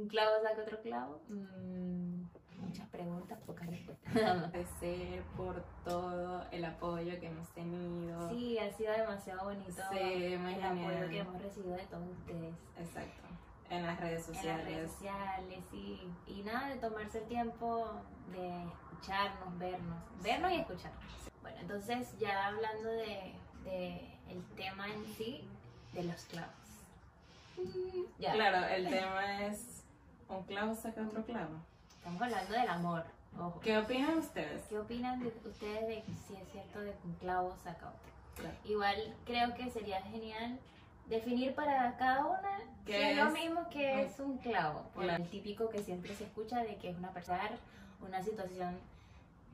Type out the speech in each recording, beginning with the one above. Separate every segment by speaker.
Speaker 1: Un clavo saca otro clavo. Mm, muchas preguntas, pocas respuestas.
Speaker 2: Agradecer por todo el apoyo que hemos tenido.
Speaker 1: Sí, ha sido demasiado bonito
Speaker 2: Sí,
Speaker 1: el
Speaker 2: genial.
Speaker 1: apoyo que hemos recibido de todos ustedes.
Speaker 2: Exacto. En las redes
Speaker 1: En las
Speaker 2: sociales.
Speaker 1: redes sociales, sí. Y nada, de tomarse el tiempo de escucharnos, vernos, vernos y escucharnos. Bueno, entonces ya hablando de, de el tema en sí, de los clavos. Ya,
Speaker 2: Claro, el tema es un clavo saca otro clavo.
Speaker 1: estamos hablando del amor. Ojo.
Speaker 2: ¿Qué opinan ustedes?
Speaker 1: ¿Qué opinan de ustedes de si es cierto de que un clavo saca otro?
Speaker 2: Claro.
Speaker 1: Igual creo que sería genial definir para cada una
Speaker 2: ¿Qué
Speaker 1: que es lo
Speaker 2: es?
Speaker 1: mismo que
Speaker 2: Mm.
Speaker 1: es un clavo. Por
Speaker 2: Claro.
Speaker 1: el típico que siempre se escucha de que es una persona, una situación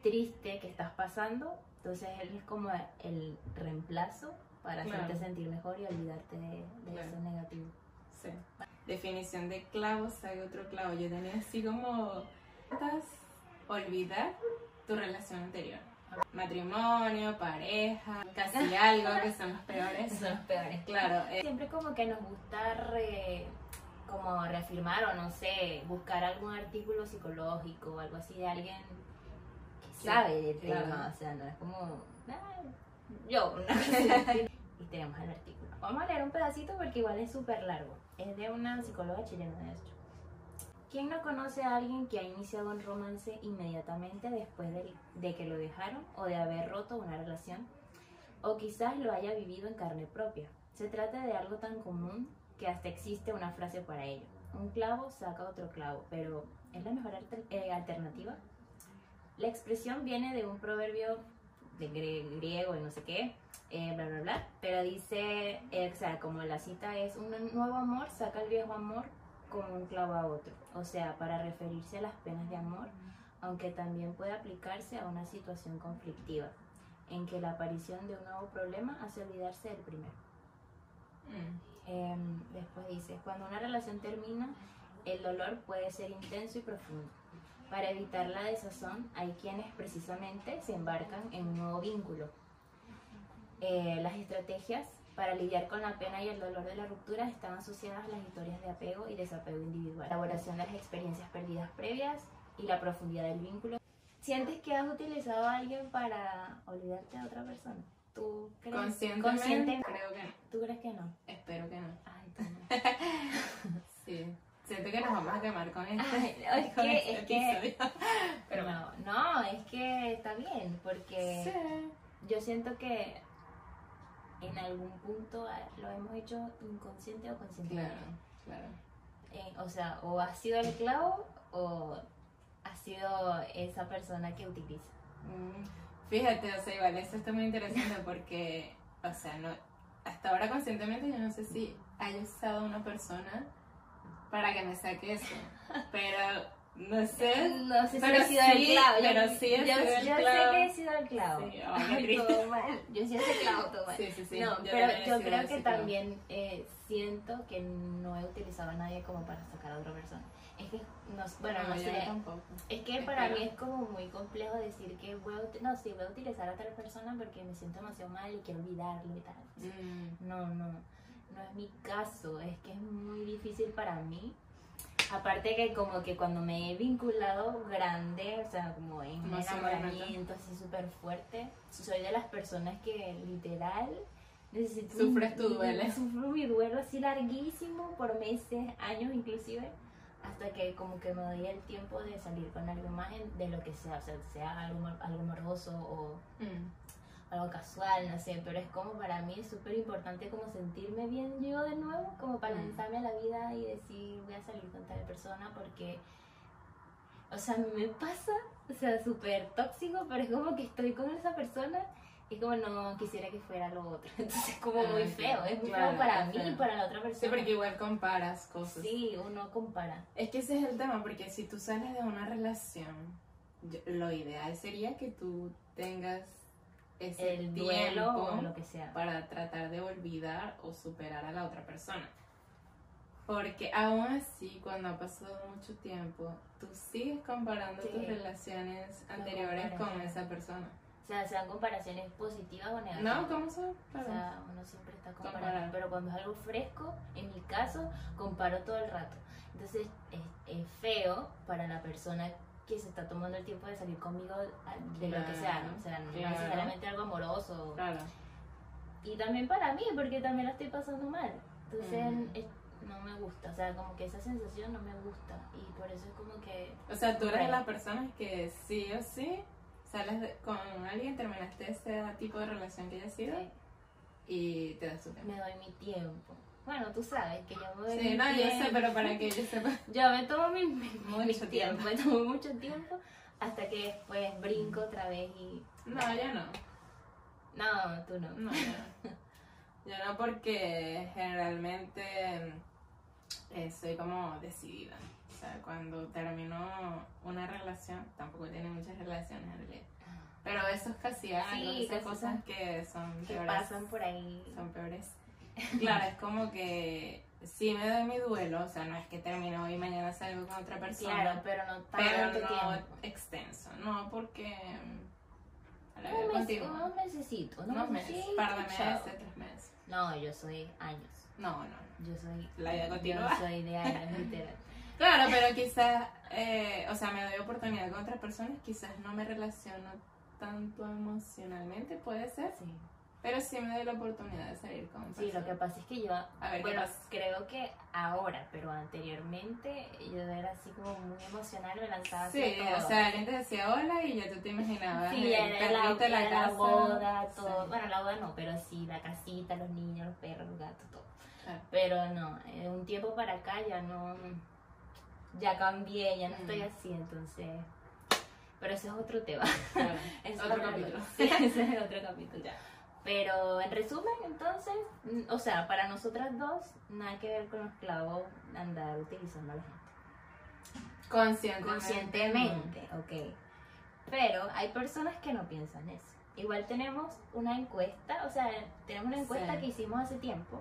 Speaker 1: triste que estás pasando. Entonces él es como el reemplazo para
Speaker 2: Claro.
Speaker 1: hacerte sentir mejor y olvidarte de, de eso negativo.
Speaker 2: Sí. Definición de clavo saca otro clavo. Yo tenía así como ¿Estás olvidar tu relación anterior. Matrimonio, pareja, casi algo que son los peores.
Speaker 1: Son los peores.
Speaker 2: Claro, eh,
Speaker 1: Siempre como que nos gusta re- como reafirmar o no sé, buscar algún artículo psicológico o algo así de alguien que sabe
Speaker 2: claro.
Speaker 1: tema, o sea, no es como "Ah, yo, ¿no? y tenemos el artículo. Vamos a leer un pedacito porque igual es súper largo. Es de una psicóloga chilena de hecho. ¿Quién no conoce a alguien que ha iniciado un romance inmediatamente después de, de que lo dejaron o de haber roto una relación? O quizás lo haya vivido en carne propia. Se trata de algo tan común que hasta existe una frase para ello. Un clavo saca otro clavo, pero ¿es la mejor alter- eh, alternativa? La expresión viene de un proverbio de grie- griego y no sé qué, eh, bla, bla, bla, pero dice, eh, o sea, como la cita es, un nuevo amor saca el viejo amor como un clavo a otro, o sea, para referirse a las penas de amor, aunque también puede aplicarse a una situación conflictiva, en que la aparición de un nuevo problema hace olvidarse del primero.
Speaker 2: mm,
Speaker 1: Em, después dice, cuando una relación termina, el dolor puede ser intenso y profundo. Para evitar la desazón, hay quienes precisamente se embarcan en un nuevo vínculo. Eh, las estrategias para lidiar con la pena y el dolor de la ruptura están asociadas a las historias de apego y desapego individual, la elaboración de las experiencias perdidas previas y la profundidad del vínculo. ¿Sientes que has utilizado a alguien para olvidarte de otra persona? ¿Tú crees?
Speaker 2: conscientemente
Speaker 1: consciente-
Speaker 2: creo que no.
Speaker 1: ¿Tú crees que no?
Speaker 2: Espero que no.
Speaker 1: Ay, toma.
Speaker 2: Sí. Siento que nos vamos a quemar con esto.
Speaker 1: Ay, es
Speaker 2: con
Speaker 1: que-
Speaker 2: este
Speaker 1: es que-.
Speaker 2: Pero bueno.
Speaker 1: no, no, es que está bien, porque
Speaker 2: Sí.
Speaker 1: yo siento que en algún punto lo hemos hecho inconsciente o conscientemente.
Speaker 2: Claro, claro.
Speaker 1: Eh, o sea, o ha sido el clavo o ha sido esa persona que utiliza.
Speaker 2: Mm, Fíjate, o sea, igual esto está muy interesante porque, o sea, no, hasta ahora conscientemente yo no sé si haya usado una persona para que me saque eso, pero no sé.
Speaker 1: No sé si
Speaker 2: Pero
Speaker 1: he sido
Speaker 2: sí,
Speaker 1: el clavo.
Speaker 2: pero
Speaker 1: yo,
Speaker 2: sí he
Speaker 1: yo-
Speaker 2: sido el
Speaker 1: yo
Speaker 2: clavo.
Speaker 1: sé que he sido el clavo.
Speaker 2: Sí, ay, qué
Speaker 1: Ay,
Speaker 2: triste.
Speaker 1: todo mal. Yo sí clavo, todo mal.
Speaker 2: Sí, sí, sí.
Speaker 1: no,
Speaker 2: yo
Speaker 1: pero
Speaker 2: he
Speaker 1: yo
Speaker 2: sido
Speaker 1: creo que
Speaker 2: clavo.
Speaker 1: también eh, siento que no he utilizado a nadie como para sacar a otra persona. Es que, no, bueno, no, sé.
Speaker 2: tampoco.
Speaker 1: Es que para mí es como muy complejo decir que voy a, no, sí, voy a utilizar a tal persona porque me siento demasiado mal y quiero olvidarlo y tal.
Speaker 2: Mm,
Speaker 1: No, no, no es mi caso. Es que es muy difícil para mí. Aparte que como que cuando me he vinculado grande, o sea, como en un enamoramiento así súper fuerte, soy de las personas que literal necesito...
Speaker 2: Sufres tu duelo.
Speaker 1: Sufro mi duelo así larguísimo, por meses, años inclusive, hasta que como que me doy el tiempo de salir con algo más de lo que sea, o sea, sea algo, algo morboso o
Speaker 2: mm,
Speaker 1: algo casual, no sé, pero es como para mí es súper importante como sentirme bien yo de nuevo, como para
Speaker 2: Mm.
Speaker 1: lanzarme a la vida y decir voy a salir con tal persona porque, o sea, me pasa, o sea, súper tóxico, pero es como que estoy con esa persona y como no quisiera que fuera lo otro, entonces es como muy
Speaker 2: Ah,
Speaker 1: feo, es muy
Speaker 2: claro,
Speaker 1: feo para mí y para la otra
Speaker 2: Sí,
Speaker 1: persona.
Speaker 2: porque igual comparas cosas.
Speaker 1: Sí, uno compara.
Speaker 2: Es que ese es el tema, porque si tú sales de una relación, lo ideal sería que tú tengas ese
Speaker 1: El duelo o lo que sea.
Speaker 2: para tratar de olvidar o superar a la otra persona. Porque aún así, cuando ha pasado mucho tiempo, tú sigues comparando
Speaker 1: Sí.
Speaker 2: tus relaciones anteriores con esa persona.
Speaker 1: O sea, sean comparaciones positivas o negativas.
Speaker 2: No, ¿cómo son?
Speaker 1: O sea, uno siempre está comparando.
Speaker 2: Comparar.
Speaker 1: Pero cuando es algo fresco, en mi caso, comparo todo el rato. Entonces, es, es feo para la persona que se está tomando el tiempo de salir conmigo a- de lo que sea, ¿no? O sea, no
Speaker 2: Claro.
Speaker 1: necesariamente algo amoroso.
Speaker 2: Claro.
Speaker 1: Y también para mí, porque también la estoy pasando mal. Entonces,
Speaker 2: Ujú.
Speaker 1: es- no me gusta. O sea, como que esa sensación no me gusta. Y por eso es como que.
Speaker 2: O sea, tú eres de las personas que sí o sí sales de- con alguien, terminaste ese tipo de relación que haya sido
Speaker 1: sí,
Speaker 2: y te das tu tiempo.
Speaker 1: me doy mi tiempo. Bueno, tú sabes que yo me doy
Speaker 2: Sí, no, yo sé, pero para que yo sepa.
Speaker 1: Yo me tomo mi, mi-
Speaker 2: Mucho
Speaker 1: mi
Speaker 2: tiempo.
Speaker 1: tiempo, me tomo mucho tiempo hasta que después brinco otra vez y...
Speaker 2: No, yo no.
Speaker 1: No, tú no.
Speaker 2: No, yo no. Yo no porque generalmente eh, soy como decidida. O sea, cuando termino una relación, tampoco tiene muchas relaciones en realidad. Pero esos casi algo,
Speaker 1: Sí,
Speaker 2: esas
Speaker 1: cosas
Speaker 2: cosas que son
Speaker 1: Que
Speaker 2: peores.
Speaker 1: pasan por ahí.
Speaker 2: Son peores. Claro, es como que sí me doy mi duelo, o sea, no es que termino y mañana salgo con otra persona.
Speaker 1: Claro, pero no tanto
Speaker 2: pero no
Speaker 1: tiempo.
Speaker 2: extenso, no porque a la
Speaker 1: Un mes, unos mesecitos, unos
Speaker 2: meses, par de meses, tres meses.
Speaker 1: No, yo soy años.
Speaker 2: No, no.
Speaker 1: Yo soy...
Speaker 2: La vida continúa.
Speaker 1: Yo soy de años, literal.
Speaker 2: Claro, pero quizás, eh, o sea, me doy oportunidad con otras personas, quizás no me relaciono tanto emocionalmente, puede ser,
Speaker 1: Sí.
Speaker 2: Pero sí me doy la oportunidad de salir con
Speaker 1: Sí, lo que pasa es que yo,
Speaker 2: A ver, ¿qué
Speaker 1: bueno, creo que ahora, pero anteriormente yo era así como muy emocional, me lanzaba
Speaker 2: Sí,
Speaker 1: todo.
Speaker 2: o sea, alguien te decía hola y ya tú te imaginabas
Speaker 1: Sí,
Speaker 2: el
Speaker 1: era la, era la
Speaker 2: casa.
Speaker 1: boda, todo.
Speaker 2: Sí.
Speaker 1: Bueno, la boda no, pero sí, la casita, los niños, los perros, los gatos, todo. Pero no, de un tiempo para acá ya no. Ya cambié, ya no
Speaker 2: Mm.
Speaker 1: estoy así, entonces. Pero ese es otro tema.
Speaker 2: Claro.
Speaker 1: Es
Speaker 2: Otro capítulo.
Speaker 1: Sí, ese es otro capítulo.
Speaker 2: Ya.
Speaker 1: Pero en resumen, entonces, mm, o sea, para nosotras dos, nada que ver con los clavos andar utilizando a la gente.
Speaker 2: Conscientemente.
Speaker 1: Conscientemente, ok. Pero hay personas que no piensan eso. Igual tenemos una encuesta, o sea, tenemos una encuesta
Speaker 2: Sí.
Speaker 1: que hicimos hace tiempo,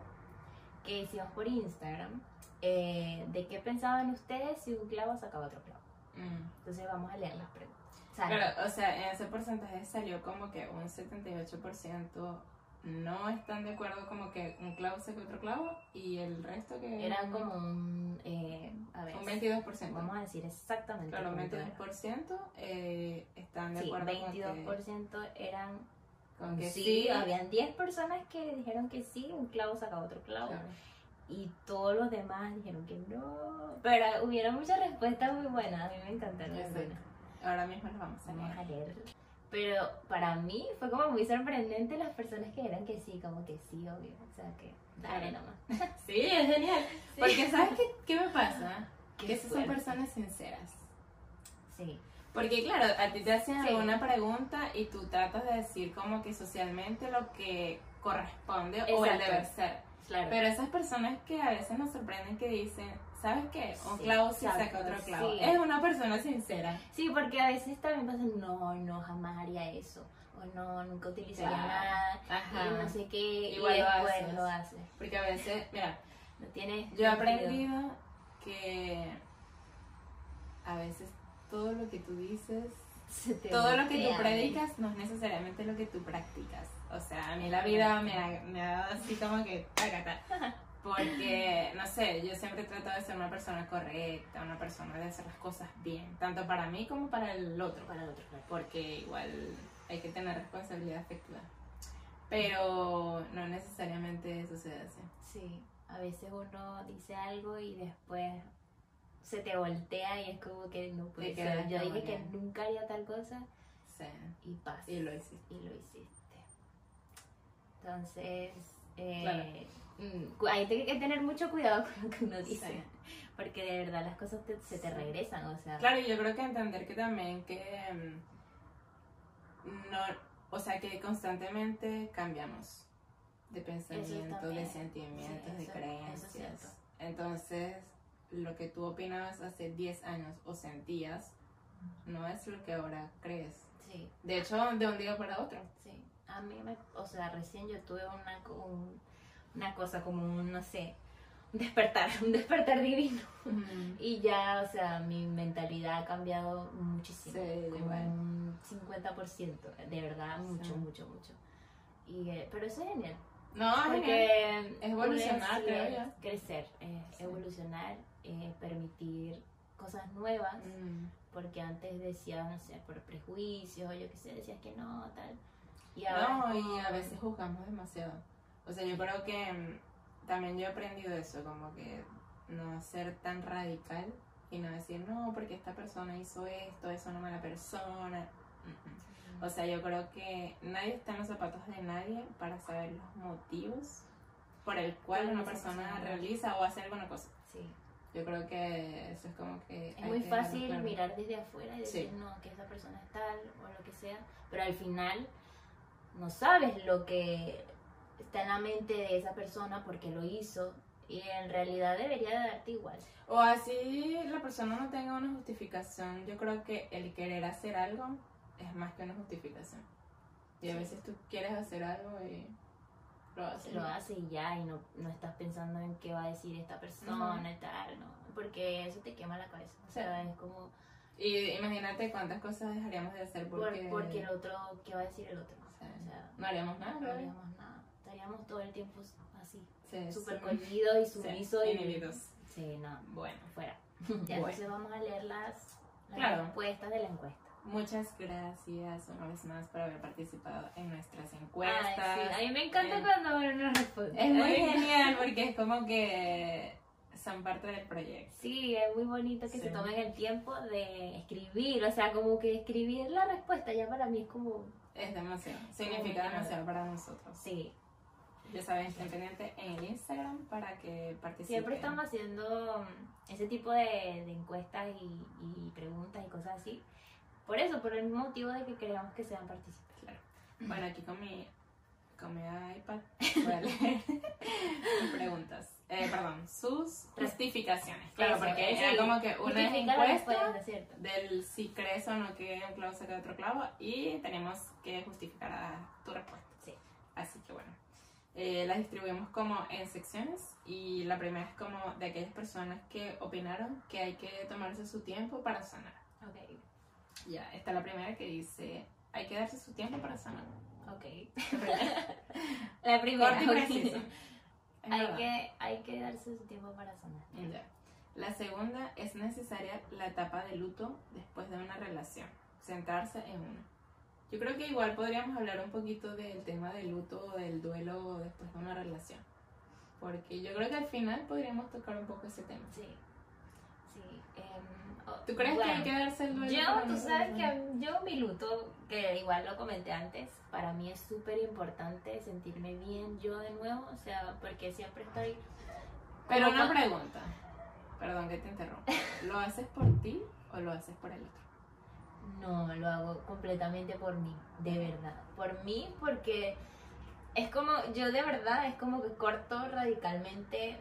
Speaker 1: que hicimos por Instagram, eh, de qué pensaban ustedes si un clavo sacaba otro clavo.
Speaker 2: Mm.
Speaker 1: Entonces vamos a leer las preguntas. Sale.
Speaker 2: Claro, o sea, en ese porcentaje salió como que un 78% no están de acuerdo como que un clavo saca otro clavo y el resto que...
Speaker 1: Era como un, eh, a ver,
Speaker 2: Un 22%.
Speaker 1: vamos a decir exactamente.
Speaker 2: Claro, un
Speaker 1: cuánto era.
Speaker 2: 22% eh, están de
Speaker 1: Sí,
Speaker 2: acuerdo con que,
Speaker 1: 22% eran
Speaker 2: con que
Speaker 1: sí,
Speaker 2: sí.
Speaker 1: habían 10 personas que dijeron que sí, un clavo sacaba otro clavo.
Speaker 2: Claro.
Speaker 1: Y todos los demás dijeron que no. Pero hubieron muchas respuestas muy buenas. A mí me encantaron las buenas.
Speaker 2: Ahora mismo los vamos a
Speaker 1: Vamos a
Speaker 2: leer.
Speaker 1: leer. Pero para mí fue como muy sorprendente las personas que eran que sí, como que sí, obvio. O sea que, dale nomás.
Speaker 2: Sí, es genial.
Speaker 1: Sí.
Speaker 2: Porque ¿sabes qué, qué me pasa?
Speaker 1: Qué
Speaker 2: que esas son personas sinceras.
Speaker 1: Sí,
Speaker 2: Porque claro, a ti te hacen
Speaker 1: Sí.
Speaker 2: alguna pregunta y tú tratas de decir como que socialmente lo que corresponde o el
Speaker 1: Exacto.
Speaker 2: deber ser.
Speaker 1: claro.
Speaker 2: Pero esas personas que a veces nos sorprenden que dicen, ¿sabes qué? Un
Speaker 1: Sí,
Speaker 2: clavo sí saca otro clavo.
Speaker 1: sí.
Speaker 2: Es una persona sincera.
Speaker 1: Sí, porque a veces también pasan, no, no, jamás haría eso. O no, nunca utilizaría
Speaker 2: Claro.
Speaker 1: nada.
Speaker 2: Ajá.
Speaker 1: Y no sé qué.
Speaker 2: Igual
Speaker 1: y
Speaker 2: lo
Speaker 1: después
Speaker 2: haces.
Speaker 1: lo haces.
Speaker 2: Porque a veces, mira,
Speaker 1: No tiene
Speaker 2: yo he aprendido que a veces todo lo que tú dices todo lo que tú predicas no es necesariamente lo que tú practicas. O sea, a mí la vida me ha, me ha dado así como que tacata. Porque, no sé, yo siempre trato de ser una persona correcta, una persona de hacer las cosas bien, tanto para mí como para el otro.
Speaker 1: Para el otro, claro.
Speaker 2: Porque igual hay que tener responsabilidad afectiva. Pero no necesariamente sucede así.
Speaker 1: Sí, a veces uno dice algo y después se te voltea y es como que no puede
Speaker 2: Te
Speaker 1: ser. Yo dije que
Speaker 2: que-
Speaker 1: nunca haría tal cosa
Speaker 2: Sí.
Speaker 1: y pasa.
Speaker 2: Y lo hiciste.
Speaker 1: Y lo hiciste. Entonces, eh,
Speaker 2: Claro.
Speaker 1: Mm, hay que tener mucho cuidado con lo que uno dice.
Speaker 2: Sí.
Speaker 1: Porque de verdad las cosas te- se te regresan, o sea.
Speaker 2: Claro, y yo creo que entender que también que mm, no, o sea, que constantemente cambiamos de pensamiento, de sentimientos,
Speaker 1: Sí,
Speaker 2: de
Speaker 1: eso- eso es cierto.
Speaker 2: creencias. Entonces, lo que tú opinabas hace 10 años o sentías no es lo que ahora crees.
Speaker 1: Sí,
Speaker 2: De hecho, de un día para otro.
Speaker 1: sí. A mí me, o sea, recién yo tuve una, un- una cosa como un, no sé, despertar, un despertar divino.
Speaker 2: Mm.
Speaker 1: Y ya, o sea, mi mentalidad ha cambiado muchísimo.
Speaker 2: Sí,
Speaker 1: como
Speaker 2: igual.
Speaker 1: un 50%, de verdad, mucho,
Speaker 2: Sí.
Speaker 1: mucho, mucho. Y, eh, pero eso es genial.
Speaker 2: No.
Speaker 1: Porque
Speaker 2: Es evolucionar,
Speaker 1: sí,
Speaker 2: creo
Speaker 1: es crecer, es
Speaker 2: Sí.
Speaker 1: evolucionar, es permitir cosas nuevas.
Speaker 2: Mm.
Speaker 1: Porque antes decías, no sé, por prejuicios, yo qué sé, decías que no, tal. Y ahora
Speaker 2: No,
Speaker 1: es
Speaker 2: y a veces juzgamos demasiado. O sea, yo creo que mm, también yo he aprendido eso, como que no ser tan radical y no decir, no, porque esta persona hizo esto, es una mala persona. O sea, yo creo que nadie está en los zapatos de nadie para saber los motivos por el cual una persona realiza o hace alguna cosa.
Speaker 1: Sí.
Speaker 2: Yo creo que eso es como que...
Speaker 1: Es muy
Speaker 2: que
Speaker 1: fácil
Speaker 2: claro.
Speaker 1: mirar desde afuera y decir,
Speaker 2: Sí.
Speaker 1: no, que esa persona es tal o lo que sea, pero al final no sabes lo que está en la mente de esa persona porque lo hizo y en realidad debería de darte igual.
Speaker 2: O así la persona no tenga una justificación. Yo creo que el querer hacer algo es más que una justificación. Y a
Speaker 1: Sí.
Speaker 2: veces tú quieres hacer algo y lo haces.
Speaker 1: Lo hace y ya, y no, no estás pensando en qué va a decir esta persona
Speaker 2: Ujú.
Speaker 1: y tal, no, porque eso te quema la cabeza. O sea, es como,
Speaker 2: Y imagínate cuántas cosas dejaríamos de hacer
Speaker 1: por-
Speaker 2: porque,
Speaker 1: porque el otro, ¿qué va a decir el otro?
Speaker 2: Sí.
Speaker 1: O sea,
Speaker 2: no haríamos nada.
Speaker 1: no haríamos nada. Estaríamos todo el tiempo así,
Speaker 2: Sí,
Speaker 1: súper
Speaker 2: sí.
Speaker 1: y
Speaker 2: Sí,
Speaker 1: sumisos y...
Speaker 2: inhibidos.
Speaker 1: Sí, no,
Speaker 2: Bueno,
Speaker 1: fuera.
Speaker 2: Bueno.
Speaker 1: Ya entonces vamos a leer las, las
Speaker 2: Claro.
Speaker 1: respuestas de la encuesta.
Speaker 2: muchas gracias una vez más por haber participado en nuestras encuestas.
Speaker 1: Ay, sí, a mí me encanta
Speaker 2: Eh,
Speaker 1: cuando nos responde.
Speaker 2: Es muy genial porque es como que son parte del proyecto.
Speaker 1: Sí, es muy bonito que
Speaker 2: Sí.
Speaker 1: se tomen el tiempo de escribir, o sea, como que escribir la respuesta ya para mí es como,
Speaker 2: Es demasiado, significa demasiado para nosotros.
Speaker 1: sí,
Speaker 2: Ya saben, estén pendientes en el Instagram para que participen.
Speaker 1: siempre estamos haciendo mm, ese tipo de, de encuestas y, y preguntas y cosas así. Por eso, por el mismo motivo de que queremos que sean partícipes.
Speaker 2: Claro. Bueno, aquí con mi, con mi iPad voy a leer sus preguntas. Eh, perdón, sus justificaciones. Claro,
Speaker 1: Eso,
Speaker 2: porque
Speaker 1: eh,
Speaker 2: era
Speaker 1: sí.
Speaker 2: como que una encuesta del si crees o no que un clavo saca otro clavo y tenemos que justificar a tu respuesta.
Speaker 1: Sí.
Speaker 2: Así que bueno, eh, las distribuimos como en secciones y la primera es como de aquellas personas que opinaron que hay que tomarse su tiempo para sanar.
Speaker 1: Ok,
Speaker 2: Ya, está la primera que dice, hay que darse su tiempo para sanar.
Speaker 1: ok.
Speaker 2: La primera.
Speaker 1: La primera.
Speaker 2: Corto y
Speaker 1: ok.
Speaker 2: preciso. Es
Speaker 1: Hay
Speaker 2: verdad.
Speaker 1: que, hay que darse su tiempo para sanar.
Speaker 2: La segunda es necesaria la etapa de luto después de una relación, centrarse en una. Yo creo que igual podríamos hablar un poquito del tema del luto o del duelo después de una relación, porque yo creo que al final podríamos tocar un poco ese tema.
Speaker 1: Sí, sí. em,
Speaker 2: ¿Tú crees que hay que darse el duelo?
Speaker 1: Yo, tú sabes
Speaker 2: relación?
Speaker 1: que yo mi luto, que igual lo comenté antes, para mí es súper importante sentirme bien yo de nuevo, o sea, porque siempre estoy...
Speaker 2: Pero una
Speaker 1: con-
Speaker 2: pregunta, perdón que te interrumpa, ¿lo haces por ti o lo haces por el otro?
Speaker 1: No, lo hago completamente por mí, de verdad. Por mí, porque es como, yo de verdad, es como que corto radicalmente,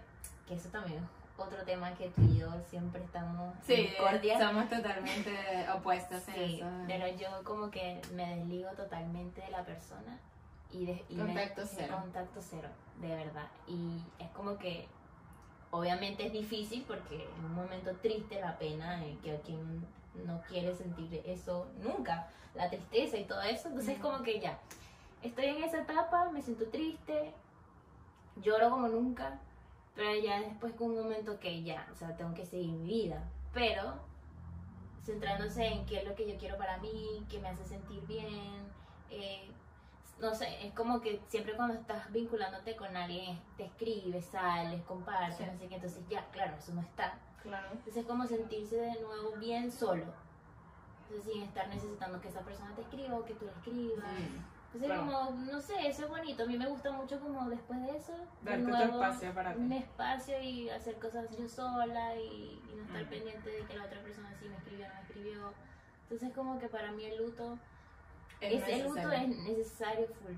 Speaker 1: que eso también es otro tema que tú y yo siempre estamos
Speaker 2: Sí, somos totalmente opuestas en
Speaker 1: Sí,
Speaker 2: eso.
Speaker 1: pero yo como que me desligo totalmente de la persona y, de, y
Speaker 2: Contacto cero.
Speaker 1: contacto cero, de verdad. Y es como que obviamente es difícil porque en un momento triste la pena, que a quien no quiere sentir eso nunca, la tristeza y todo eso, entonces es
Speaker 2: Ujú.
Speaker 1: como que ya, estoy en esa etapa, me siento triste, lloro como nunca, pero ya después con un momento que ya, o sea, tengo que seguir mi vida, pero centrándose en qué es lo que yo quiero para mí, qué me hace sentir bien, eh, no sé, es como que siempre cuando estás vinculándote con alguien, te escribes, sales, compartes,
Speaker 2: Sí.
Speaker 1: no sé qué, entonces ya, claro, eso no está.
Speaker 2: Claro.
Speaker 1: Entonces es como sentirse de nuevo bien solo. Entonces sin estar necesitando que esa persona te escriba o que tú le escribas. Entonces
Speaker 2: claro.
Speaker 1: como, no sé, eso es bonito. A mí me gusta mucho como después de eso, de
Speaker 2: Darte tu
Speaker 1: nuevo,
Speaker 2: espacio para ti.
Speaker 1: un espacio y hacer cosas yo sola y, y no estar
Speaker 2: Mm.
Speaker 1: pendiente de que la otra persona sí me escribió o no me escribió. Entonces como que para mí el luto,
Speaker 2: Es
Speaker 1: ese luto
Speaker 2: necesario.
Speaker 1: es necesario full.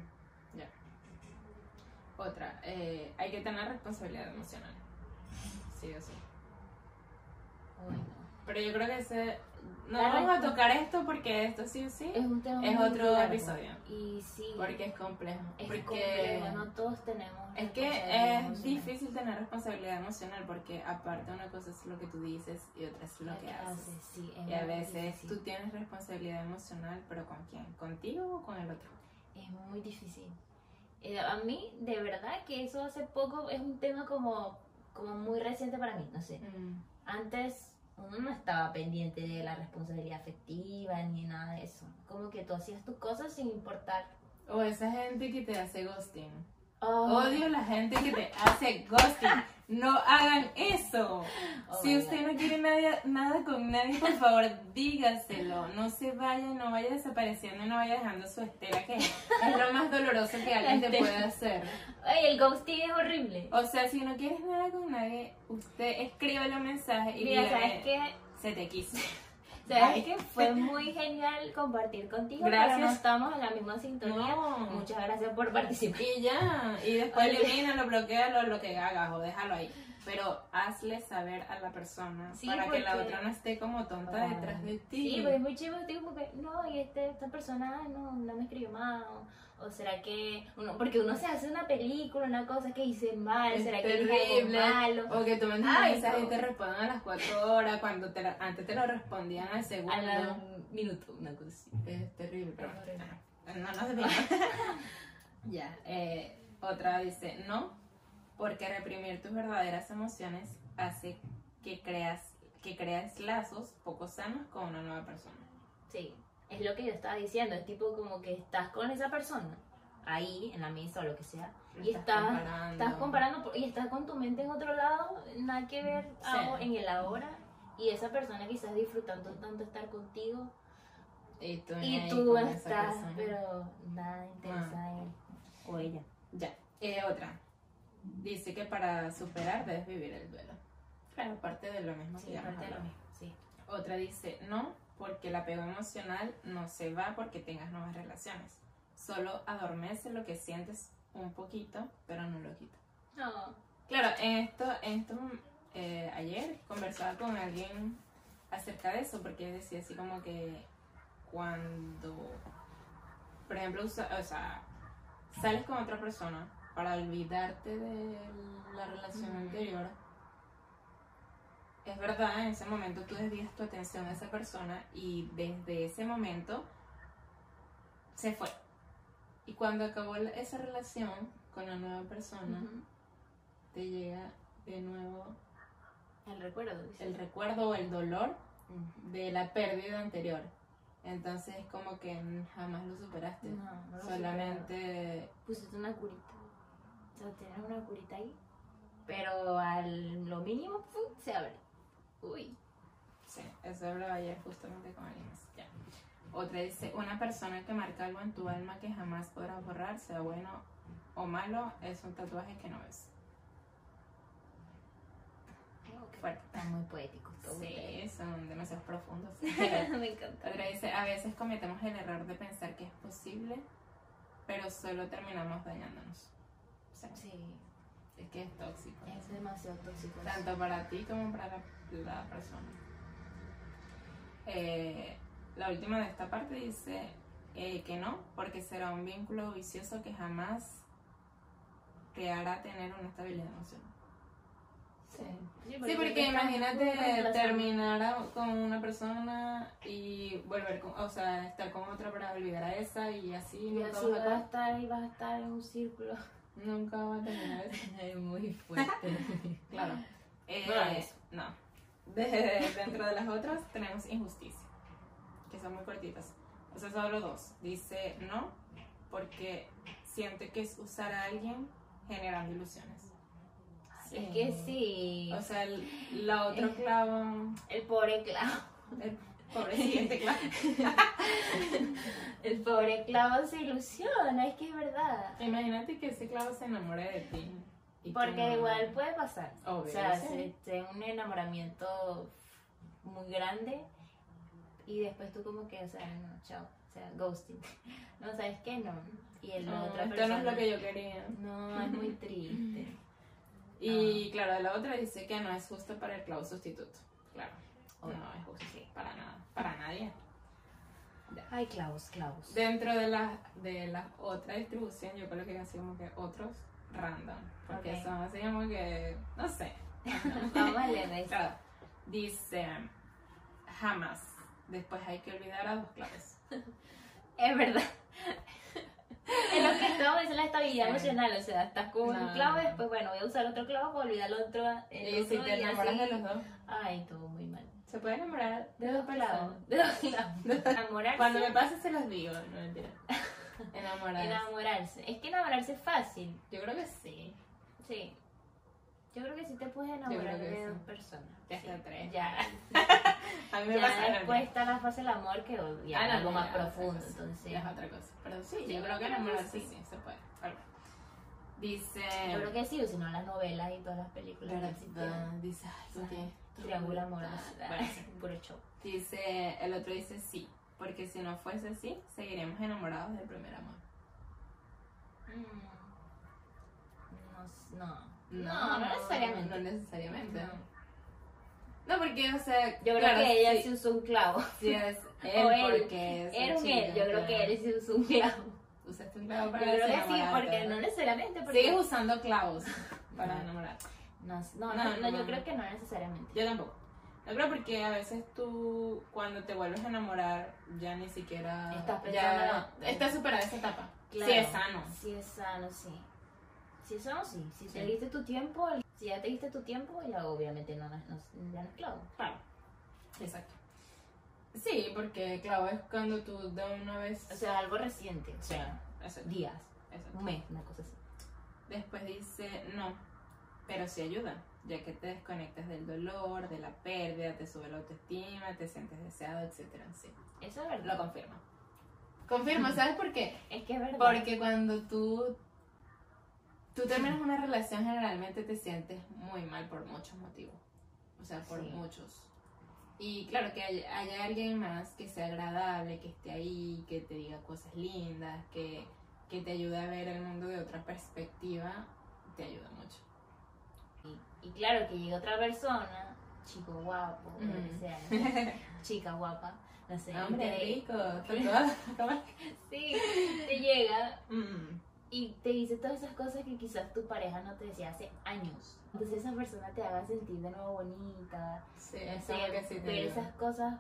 Speaker 2: Otra, eh, hay que tener responsabilidad emocional. Sí o sí. Pero yo creo que ese... No
Speaker 1: La
Speaker 2: vamos a tocar esto porque esto sí o sí
Speaker 1: Es un tema
Speaker 2: Es otro
Speaker 1: largo.
Speaker 2: episodio.
Speaker 1: Y sí,
Speaker 2: porque es complejo.
Speaker 1: es
Speaker 2: porque
Speaker 1: complejo, no todos tenemos.
Speaker 2: es que es
Speaker 1: emocional.
Speaker 2: difícil tener responsabilidad emocional porque aparte una cosa es lo que tú dices y otra es lo que haces.
Speaker 1: sí,
Speaker 2: Y a veces
Speaker 1: difícil.
Speaker 2: tú tienes responsabilidad emocional, pero ¿con quién? ¿Contigo o con el otro?
Speaker 1: Es muy difícil. Eh, a mí, de verdad, que eso hace poco es un tema como, como muy reciente para mí, no sé. Antes uno no estaba pendiente de la responsabilidad afectiva ni nada de eso. Como que tú hacías tus cosas sin importar.
Speaker 2: O esa gente que te hace ghosting.
Speaker 1: Oh,
Speaker 2: Odio la gente que te hace ghosting. No hagan eso.
Speaker 1: oh
Speaker 2: si usted
Speaker 1: God.
Speaker 2: no quiere nadie- nada con nadie, por favor, dígaselo. No se vaya, no vaya desapareciendo no vaya dejando su estela, que es lo más doloroso que alguien te puede hacer.
Speaker 1: Ay, el ghosting es horrible.
Speaker 2: O sea, si no quieres nada con nadie, usted escríbele un mensaje y
Speaker 1: Mira,
Speaker 2: dígale,
Speaker 1: ¿sabes qué?
Speaker 2: se te quiso.
Speaker 1: ¿Sabes qué? Fue muy genial compartir contigo,
Speaker 2: Gracias.
Speaker 1: pero no estamos en la misma sintonía.
Speaker 2: No.
Speaker 1: Muchas gracias por participar.
Speaker 2: Y ya, y después
Speaker 1: Oye.
Speaker 2: elimínalo, bloquealo, lo que hagas o déjalo ahí. Pero hazle saber a la persona
Speaker 1: Sí,
Speaker 2: para que la
Speaker 1: porque-
Speaker 2: otra no esté como tonta
Speaker 1: Ay.
Speaker 2: detrás de ti.
Speaker 1: Sí, pues es muy chivo, tipo, como que, no, y este, esta persona no, no me escribió más, o, será que, uno, porque uno se hace una película, una cosa que hice mal,
Speaker 2: Es
Speaker 1: será que algo
Speaker 2: terrible.
Speaker 1: malo,
Speaker 2: O que tú mandas un
Speaker 1: Ay,
Speaker 2: mensaje y
Speaker 1: no.
Speaker 2: te respondan a las 4 horas cuando te antes te lo respondían al segundo.
Speaker 1: a la minuto, una cosa así.
Speaker 2: Es terrible. pero-. No, no diga. ya. eh, otra dice, no, porque reprimir tus verdaderas emociones hace que creas, que creas lazos poco sanos con una nueva persona.
Speaker 1: Sí, es lo que yo estaba diciendo, es tipo como que estás con esa persona, ahí, en la mesa o lo que sea, y estás,
Speaker 2: comparando.
Speaker 1: estás comparando y estás con tu mente en otro lado, nada que ver
Speaker 2: Sí.
Speaker 1: ahora- en el ahora, y esa persona quizás disfrutando tanto estar contigo,
Speaker 2: Y tú,
Speaker 1: y tú estás, pero nada interesada en él o ella.
Speaker 2: Ya. Eh, otra. Dice que para superar debes vivir el duelo. Claro, parte de lo mismo que
Speaker 1: Sí, parte de lo mismo, sí.
Speaker 2: Otra dice, no, porque el apego emocional no se va porque tengas nuevas relaciones. Solo adormece lo que sientes un poquito, pero no lo quita.
Speaker 1: No,
Speaker 2: Claro, en esto, en esto eh, ayer conversaba con alguien acerca de eso, porque decía así como que cuando, por ejemplo, usa- o sea, sales con otra persona para olvidarte de la relación anterior, es verdad, en ese momento tú desvías tu atención a esa persona y desde ese momento se fue. Y cuando acabó esa relación con la nueva persona, te llega de nuevo
Speaker 1: el recuerdo. dice.
Speaker 2: el recuerdo o el dolor de la pérdida anterior. Entonces es como que jamás lo superaste.
Speaker 1: No, no lo
Speaker 2: Solamente
Speaker 1: pusiste una curita. Tienes una curita ahí. Pero al lo mínimo ¡pum! se abre. Uy.
Speaker 2: sí, eso hablaba ayer justamente con alguien más. Ya. Otra dice, una persona que marca algo en tu alma que jamás podrás borrar, sea bueno o malo, es un tatuaje que no ves. Fuerte.
Speaker 1: Están muy poéticos todos.
Speaker 2: Sí, son demasiado profundos.
Speaker 1: Me encanta.
Speaker 2: Otra dice, a veces cometemos el error de pensar que es posible, pero solo terminamos dañándonos. Sea,
Speaker 1: Sí,
Speaker 2: es que es tóxico.
Speaker 1: es demasiado tóxico. eso.
Speaker 2: Tanto para ti como para la, la persona. Eh, la última de esta parte dice eh, que no, porque será un vínculo vicioso que jamás te hará tener una estabilidad emocional.
Speaker 1: Sí,
Speaker 2: Sí, porque imagínate terminar a- con una persona y volver con, o sea, estar con otra para olvidar a esa y así
Speaker 1: Y
Speaker 2: nunca
Speaker 1: así
Speaker 2: vas, a
Speaker 1: estar y vas a estar en un círculo.
Speaker 2: Nunca vas a terminar eso.
Speaker 1: Es muy fuerte.
Speaker 2: Claro. Eh,
Speaker 1: No hagan eso.
Speaker 2: no. De- dentro de las otras tenemos injusticia, que son muy cortitas. O sea, solo dos. Dice no, porque siente que es usar a alguien generando ilusiones.
Speaker 1: Es que sí.
Speaker 2: O sea, el, la otro
Speaker 1: Eh.
Speaker 2: clavo,
Speaker 1: El pobre clavo.
Speaker 2: el pobre siguiente clavo.
Speaker 1: El pobre clavo se ilusiona, es que es verdad.
Speaker 2: Imagínate que ese clavo se enamore de ti.
Speaker 1: Porque
Speaker 2: no.
Speaker 1: igual puede pasar.
Speaker 2: Obvio,
Speaker 1: o sea,
Speaker 2: sí.
Speaker 1: un enamoramiento muy grande y después tú como que, o sea, no, chao. O sea, ghosting. No, ¿sabes qué? No. Y el
Speaker 2: No,
Speaker 1: otra
Speaker 2: esto
Speaker 1: persona.
Speaker 2: no es lo que yo quería.
Speaker 1: No, es muy triste.
Speaker 2: Y claro, la otra dice que no es justo para el clavo sustituto. Claro.
Speaker 1: O-
Speaker 2: No es justo.
Speaker 1: Sí.
Speaker 2: Para nada. Para nadie.
Speaker 1: Ay, clavos, clavos.
Speaker 2: Dentro de la, de la otra distribución, yo coloqué así como que otros random. Porque
Speaker 1: Ok.
Speaker 2: son así como que. No sé.
Speaker 1: Vamos a leer eso.
Speaker 2: Claro. Dice. Jamás. Después hay que olvidar a dos clavos.
Speaker 1: Es verdad. Es lo que estamos diciendo la estabilidad emocional, o sea, estás con un clavo y después, bueno, voy a usar otro clavo para olvidar el otro. el
Speaker 2: Y si
Speaker 1: otro,
Speaker 2: te
Speaker 1: y
Speaker 2: enamoras
Speaker 1: así.
Speaker 2: de los dos,
Speaker 1: Ay, todo muy mal.
Speaker 2: Se puede enamorar
Speaker 1: De dos clavos. De dos. Enamorarse.
Speaker 2: Cuando me pase se los digo, no mentira. Enamorarse.
Speaker 1: Enamorarse. Es que enamorarse es fácil.
Speaker 2: Yo creo que sí.
Speaker 1: Sí. Yo creo que sí te puedes enamorar
Speaker 2: que
Speaker 1: de
Speaker 2: sí.
Speaker 1: dos personas.
Speaker 2: Ya
Speaker 1: Sí.
Speaker 2: tres.
Speaker 1: Ya.
Speaker 2: A mí me
Speaker 1: ya
Speaker 2: pasa
Speaker 1: después está la fase del amor que ya
Speaker 2: Ah, no,
Speaker 1: algo más profundo. Entonces,
Speaker 2: Ya es otra cosa. Pero sí,
Speaker 1: Sí,
Speaker 2: yo creo que
Speaker 1: que
Speaker 2: enamorarse
Speaker 1: sí.
Speaker 2: sí, se puede. Dice.
Speaker 1: yo creo que sí, o si no las novelas y todas las películas que
Speaker 2: ¿Verdad?
Speaker 1: existieron.
Speaker 2: Dice. ay.
Speaker 1: Triángulo amoroso.
Speaker 2: Bueno,
Speaker 1: Puro show.
Speaker 2: Dice, el otro dice sí, porque si no fuese así, seguiremos enamorados del primer amor.
Speaker 1: Mm, No, no. No, no necesariamente.
Speaker 2: No necesariamente.
Speaker 1: No.
Speaker 2: Porque, o sea,
Speaker 1: Yo creo
Speaker 2: claro,
Speaker 1: que ella
Speaker 2: sí,
Speaker 1: sí usó un clavo.
Speaker 2: sí es él,
Speaker 1: O él.
Speaker 2: porque es
Speaker 1: Era un
Speaker 2: chico,
Speaker 1: él, yo creo que él sí usó un clavo.
Speaker 2: Usaste un clavo
Speaker 1: Yo
Speaker 2: para
Speaker 1: creo que sí, porque no necesariamente. Porque...
Speaker 2: Sigues usando clavos para enamorar.
Speaker 1: No, no,
Speaker 2: No,
Speaker 1: no, no, yo
Speaker 2: no.
Speaker 1: creo que no necesariamente.
Speaker 2: Yo tampoco. Yo creo porque a veces tú, cuando te vuelves a enamorar, ya ni siquiera...
Speaker 1: Estás
Speaker 2: ya
Speaker 1: pensando-
Speaker 2: Estás superada esa etapa.
Speaker 1: Claro.
Speaker 2: Sí, es sano.
Speaker 1: Sí es sano, sí. Si es sano, sí. Si te diste tu tiempo, si ya te diste tu tiempo, ya obviamente no, no, no, ya no es clavo.
Speaker 2: Claro. Exacto. Sí, porque claro, es cuando tú de una vez...
Speaker 1: O sea, algo reciente. O
Speaker 2: Sí,
Speaker 1: sea, días,
Speaker 2: exacto.
Speaker 1: un mes, una cosa así.
Speaker 2: Después dice, no, pero sí ayuda, ya que te desconectas del dolor, de la pérdida, te sube la autoestima, te sientes deseado, etcétera. Sí,
Speaker 1: Eso es verdad.
Speaker 2: lo confirmo. Confirmo, ¿sabes por qué?
Speaker 1: Es que es verdad.
Speaker 2: Porque cuando tú, tú terminas una relación, generalmente te sientes muy mal por muchos motivos. O sea, por
Speaker 1: Sí.
Speaker 2: muchos. Y claro, que haya, haya alguien más que sea agradable, que esté ahí, que te diga cosas lindas, que, que te ayude a ver el mundo de otra perspectiva, te ayuda mucho.
Speaker 1: Y, claro, que llegue otra persona, chico guapo, o lo que
Speaker 2: Ujú.
Speaker 1: sea, no sé, chica guapa, no sé. y
Speaker 2: Hombre
Speaker 1: te-
Speaker 2: rico.
Speaker 1: Sí, te llega
Speaker 2: Mm,
Speaker 1: y te dice todas esas cosas que quizás tu pareja no te decía hace años. Entonces esa persona te haga sentir de nuevo bonita,
Speaker 2: Sí,
Speaker 1: no
Speaker 2: es
Speaker 1: sé,
Speaker 2: algo que sí te
Speaker 1: ver esas cosas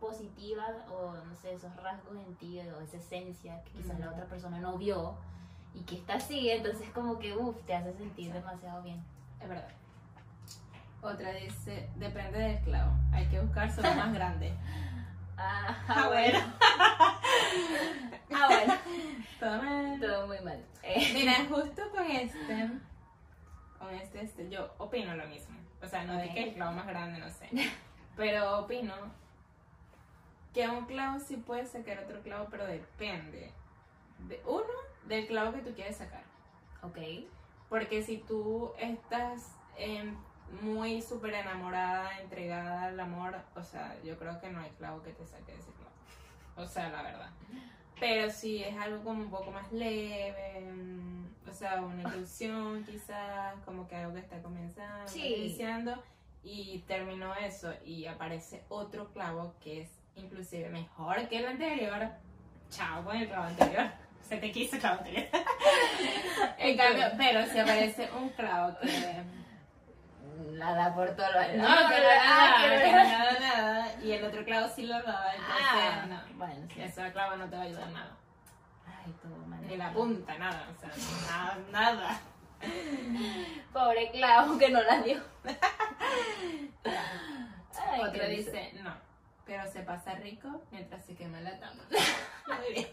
Speaker 1: positivas o no sé, esos rasgos en ti o esa esencia que quizás la
Speaker 2: Ujú.
Speaker 1: otra persona no vio y que está así, entonces como que uff, te hace sentir demasiado bien.
Speaker 2: Otra dice, depende del clavo. Hay que buscar solo más grande.
Speaker 1: Ah,
Speaker 2: Ah, bueno.
Speaker 1: ah, bueno.
Speaker 2: Todo mal.
Speaker 1: Todo muy mal. Eh,
Speaker 2: Mira, justo con este, con este, este, yo opino lo mismo. O sea, no de
Speaker 1: Ok.
Speaker 2: que el clavo más grande, no sé. Pero opino que un clavo sí puede sacar otro clavo, pero depende. De, uno, del clavo que tú quieres sacar.
Speaker 1: ok.
Speaker 2: Porque si tú estás em, muy súper enamorada, entregada al amor, o sea, yo creo que no hay clavo que te saque de ese clavo. O sea, la verdad. Pero si es algo como un poco más leve, mm, o sea, una ilusión quizás, como que algo que está comenzando,
Speaker 1: Sí.
Speaker 2: iniciando, y terminó eso y aparece otro clavo que es inclusive mejor que el anterior, chao con el clavo anterior. Se te quiso el clavo anterior. en cambio, pero si aparece un clavo que
Speaker 1: Nada por todo lo
Speaker 2: no, que no nada, nada, nada, y el otro clavo sí lo daba, entonces
Speaker 1: Ah,
Speaker 2: no.
Speaker 1: bueno, sí.
Speaker 2: Clavo no te va a ayudar nada.
Speaker 1: Ay, todo mal.
Speaker 2: Ni la punta, nada, o sea, nada, nada.
Speaker 1: Pobre clavo que no la dio. Ay,
Speaker 2: Otro dice, no, pero se pasa rico mientras se quema la tapa. Muy bien.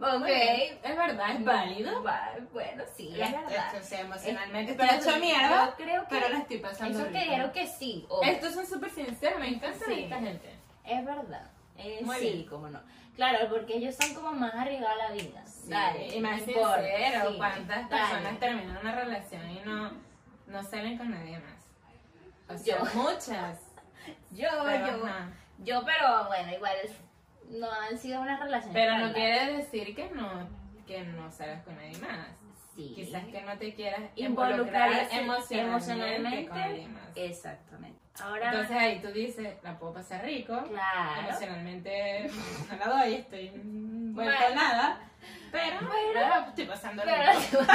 Speaker 1: Ok.
Speaker 2: Es verdad, es válido.
Speaker 1: Va- Bueno, sí, es verdad.
Speaker 2: O sea, emocionalmente
Speaker 1: Es-
Speaker 2: estoy hecho
Speaker 1: yo
Speaker 2: mierda,
Speaker 1: creo que
Speaker 2: pero la estoy pasando
Speaker 1: eso
Speaker 2: rico.
Speaker 1: dijeron que sí. o-
Speaker 2: Estos son súper sinceros, me encanta
Speaker 1: Sí.
Speaker 2: esta gente.
Speaker 1: Es verdad. Eh,
Speaker 2: Muy
Speaker 1: sí,
Speaker 2: bien.
Speaker 1: cómo no. Claro, porque ellos son como más arriesgados a la vida. Dale,
Speaker 2: y más
Speaker 1: no importa,
Speaker 2: sincero,
Speaker 1: sí,
Speaker 2: ¿cuántas
Speaker 1: dale.
Speaker 2: personas terminan una relación y no, no salen con nadie más? O sea,
Speaker 1: Yo.
Speaker 2: muchas.
Speaker 1: Yo,
Speaker 2: Pero,
Speaker 1: yo,
Speaker 2: ajá.
Speaker 1: yo, pero bueno, igual es- no han sido unas relaciones.
Speaker 2: Pero no quiere decir que no, que no salgas con nadie más.
Speaker 1: Sí.
Speaker 2: Quizás que no te quieras
Speaker 1: Involucrar
Speaker 2: emocionalmente,
Speaker 1: emocionalmente.
Speaker 2: con alguien más.
Speaker 1: Exactamente. Ahora,
Speaker 2: Entonces ahí tú dices, la puedo pasar rico,
Speaker 1: claro.
Speaker 2: emocionalmente no la doy, estoy vuelta a
Speaker 1: Bueno.
Speaker 2: nada, pero,
Speaker 1: Pero-
Speaker 2: estoy pasando rico.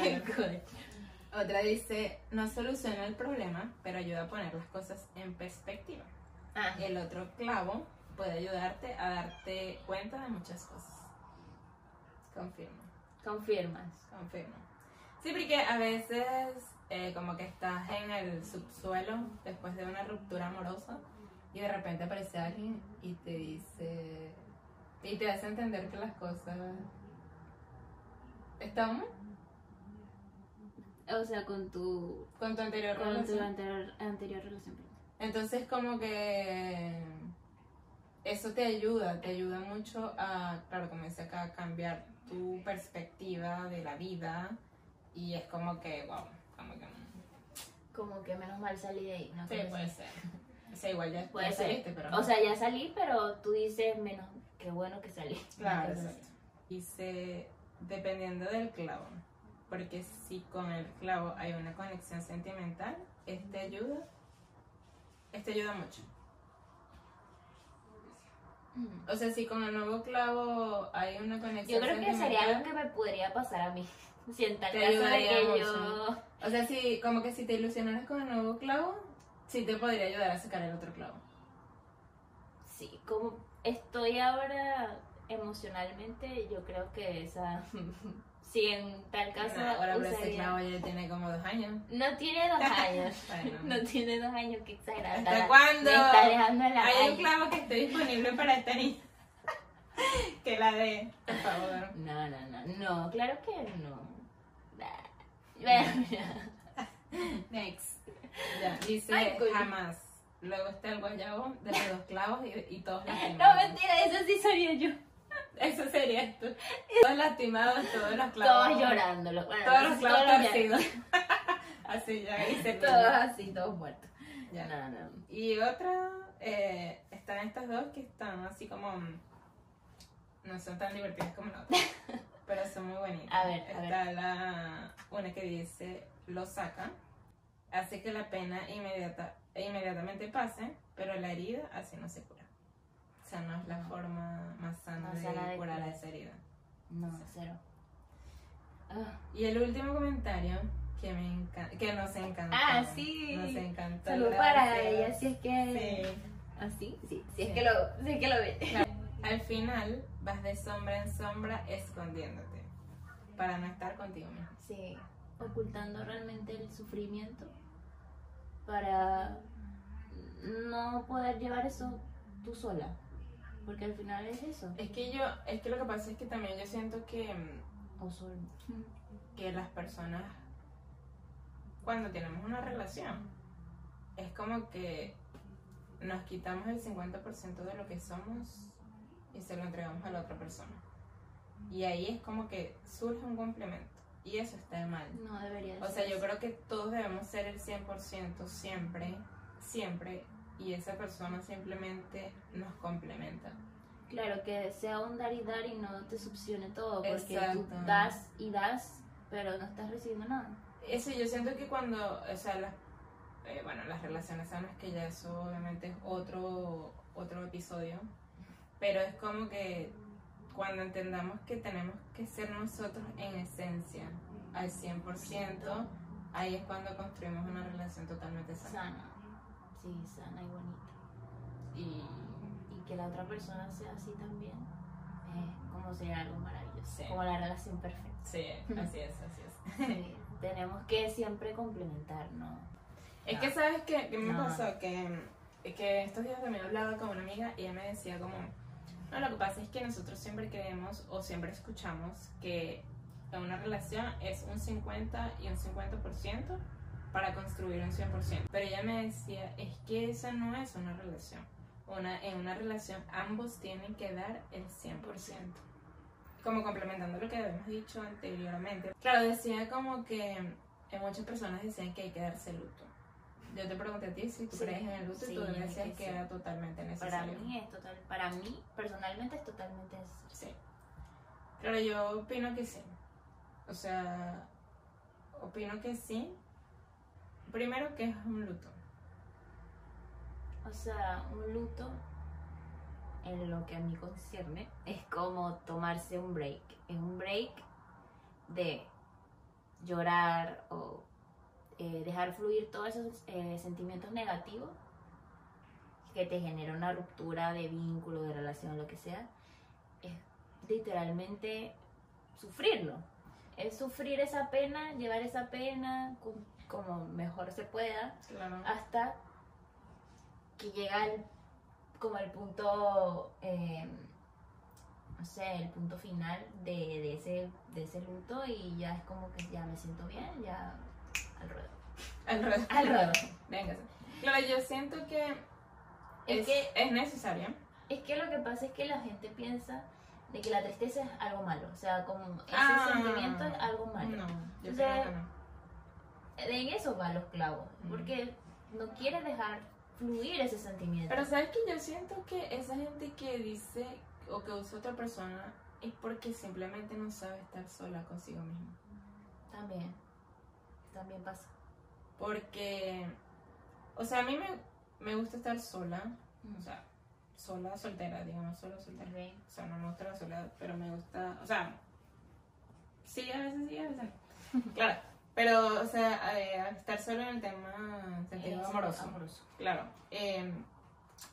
Speaker 1: Pero-.
Speaker 2: Otra dice, no soluciona el problema, pero ayuda a poner las cosas en perspectiva.
Speaker 1: Ah,
Speaker 2: El otro clavo puede ayudarte a darte cuenta de muchas cosas. Confirmo,
Speaker 1: confirmas.
Speaker 2: confirmo. Sí, porque a veces eh, como que estás en el subsuelo después de una ruptura amorosa y de repente aparece alguien y te dice y te hace entender que las cosas están mal
Speaker 1: O sea, con tu,
Speaker 2: con tu anterior
Speaker 1: con tu anterior, anterior relación.
Speaker 2: Entonces como que eso te ayuda, te ayuda mucho a, claro, como dice acá, a cambiar tu perspectiva de la vida y es como que, wow, como que...
Speaker 1: Como que menos mal salí de ahí. ¿no?
Speaker 2: Sí, puede ser. O sea, igual ya,
Speaker 1: Puede
Speaker 2: ya
Speaker 1: ser.
Speaker 2: saliste, pero...
Speaker 1: O sea, ya salí, pero tú dices menos. Qué bueno que salí.
Speaker 2: claro, exacto. Dice, dependiendo del clavo, porque si con el clavo hay una conexión sentimental, este ayuda, este ayuda mucho. O sea, si con el nuevo clavo hay una conexión
Speaker 1: Yo creo que sería algo que me podría pasar a mí. Si en tal
Speaker 2: Te
Speaker 1: caso de que
Speaker 2: mucho.
Speaker 1: yo.
Speaker 2: O sea, si, como que si te ilusionaras con el nuevo clavo, sí te podría ayudar a sacar el otro clavo.
Speaker 1: Sí, como estoy ahora emocionalmente, yo creo que esa. si en tal caso.
Speaker 2: No, ahora clavo ya tiene como dos años.
Speaker 1: No tiene dos años.
Speaker 2: Bueno.
Speaker 1: No tiene dos años, que exagerada.
Speaker 2: ¿Hasta cuándo?
Speaker 1: Me está dejando en la
Speaker 2: Hay un clavo que esté disponible para esta niña. que la dé, por favor.
Speaker 1: No, no, no, no, claro que no. Bueno.
Speaker 2: Next. Ya, dice
Speaker 1: Ay,
Speaker 2: jamás. Luego está el guayabo de los dos clavos y, y todos
Speaker 1: No,
Speaker 2: lastimados.
Speaker 1: mentira, eso sí sería yo.
Speaker 2: Eso sería esto. Todos lastimados, todos los clavos.
Speaker 1: Todos llorándolo. Bueno,
Speaker 2: Todos los clavos
Speaker 1: todos
Speaker 2: torcidos. Así ya, ahí se
Speaker 1: Todos así, todos muertos.
Speaker 2: Ya.
Speaker 1: No, no.
Speaker 2: Y otra, eh, están estas dos que están así como. mm, No son tan divertidas como la otra, pero son muy bonitas.
Speaker 1: A ver, a
Speaker 2: Está la una que dice: lo saca, hace que la pena inmediata, inmediatamente pase, pero la herida así no se cura. Sea, no es la
Speaker 1: No.
Speaker 2: forma más sana
Speaker 1: No
Speaker 2: de,
Speaker 1: sana de
Speaker 2: curar
Speaker 1: curar.
Speaker 2: esa herida.
Speaker 1: No, cero. Ah,
Speaker 2: Y el último comentario que me encanta, que nos encantó.
Speaker 1: Ah, sí.
Speaker 2: Nos encantó.
Speaker 1: Salud para ella, si es que.
Speaker 2: Sí.
Speaker 1: ¿Así? Sí, si
Speaker 2: Sí.
Speaker 1: es que lo, si es que lo ve.
Speaker 2: Al final vas de sombra en sombra escondiéndote para no estar contigo mismo.
Speaker 1: Sí, ocultando realmente el sufrimiento para no poder llevar eso tú sola. Porque al final es eso.
Speaker 2: Es que yo, es que lo que pasa es que también yo siento que, mm, que las personas cuando tenemos una relación es como que nos quitamos el 50% de lo que somos y se lo entregamos a la otra persona. Y ahí es como que surge un complemento. Y eso está mal.
Speaker 1: No debería de
Speaker 2: O sea,
Speaker 1: ser
Speaker 2: yo creo que todos debemos ser el 100% siempre, siempre, y esa persona simplemente nos complementa.
Speaker 1: Claro, que sea un dar y dar y no te succione todo. Porque tú
Speaker 2: Exacto.
Speaker 1: das y das, pero no estás recibiendo nada.
Speaker 2: Eso yo siento que cuando, o sea, las, eh, bueno, las relaciones sanas, que ya eso obviamente es otro, otro episodio, pero es como que cuando entendamos que tenemos que ser nosotros en esencia al 100%, ahí es cuando construimos una relación totalmente sana.
Speaker 1: Sana. Sí, sana y bonita.
Speaker 2: Y
Speaker 1: Y que la otra persona sea así también. Es como sería algo maravilloso.
Speaker 2: Sí.
Speaker 1: Como la relación perfecta.
Speaker 2: sí, así es, así es.
Speaker 1: Sí, tenemos que siempre complementar, ¿no?
Speaker 2: Es
Speaker 1: No.
Speaker 2: que, ¿sabes qué, qué me
Speaker 1: No.
Speaker 2: pasó? Que, que estos días también hablaba con una amiga y ella me decía como, no, lo que pasa es que nosotros siempre creemos o siempre escuchamos que una relación es un 50 y un 50% para construir un 100%. Pero ella me decía, es que esa no es una relación. Una, en una relación ambos tienen que dar el 100%. Como complementando lo que habíamos dicho anteriormente. Claro, decía como que eh, muchas personas decían que hay que darse luto. Yo te pregunté a ti si tú
Speaker 1: Sí,
Speaker 2: crees en el luto
Speaker 1: sí,
Speaker 2: y tú decías
Speaker 1: que
Speaker 2: que
Speaker 1: sí.
Speaker 2: era totalmente
Speaker 1: Para
Speaker 2: necesario.
Speaker 1: mí es total, para mí personalmente es totalmente necesario.
Speaker 2: Sí. Claro, yo opino que sí. O sea, opino que sí. Primero que es un luto.
Speaker 1: O sea, un luto, en lo que a mí concierne, es como tomarse un break. Es un break de llorar o eh, dejar fluir todos esos eh, sentimientos negativos que te genera una ruptura de vínculo, de relación, lo que sea. Es literalmente sufrirlo. Es sufrir esa pena, llevar esa pena com- como mejor se pueda
Speaker 2: Claro.
Speaker 1: hasta que llega el, como el punto, eh, no sé, el punto final de, de ese, de ese luto y ya es como que ya me siento bien, ya al ruedo.
Speaker 2: Al ruedo.
Speaker 1: Al ruedo.
Speaker 2: Venga. Claro, yo siento que
Speaker 1: Es
Speaker 2: es,
Speaker 1: que-
Speaker 2: es necesario.
Speaker 1: Es que lo que pasa es que la gente piensa de que la tristeza es algo malo, o sea, como ese
Speaker 2: Ah.
Speaker 1: sentimiento es algo malo.
Speaker 2: No, yo
Speaker 1: O
Speaker 2: creo que no.
Speaker 1: En eso va los clavos,
Speaker 2: Mm.
Speaker 1: porque no quieres dejar fluir ese sentimiento.
Speaker 2: Pero sabes que yo siento que esa gente que dice o que usa otra persona es porque simplemente no sabe estar sola consigo misma.
Speaker 1: También, también pasa.
Speaker 2: Porque, o sea, a mí me, me gusta estar sola, o sea, sola, soltera, digamos, sola, soltera. O sea, no me gusta la soledad, pero me gusta, o sea, sí, a veces sí, a veces no. Claro, pero, o sea, eh, estar solo en el tema sentido amoroso.
Speaker 1: amoroso.
Speaker 2: Claro, eh,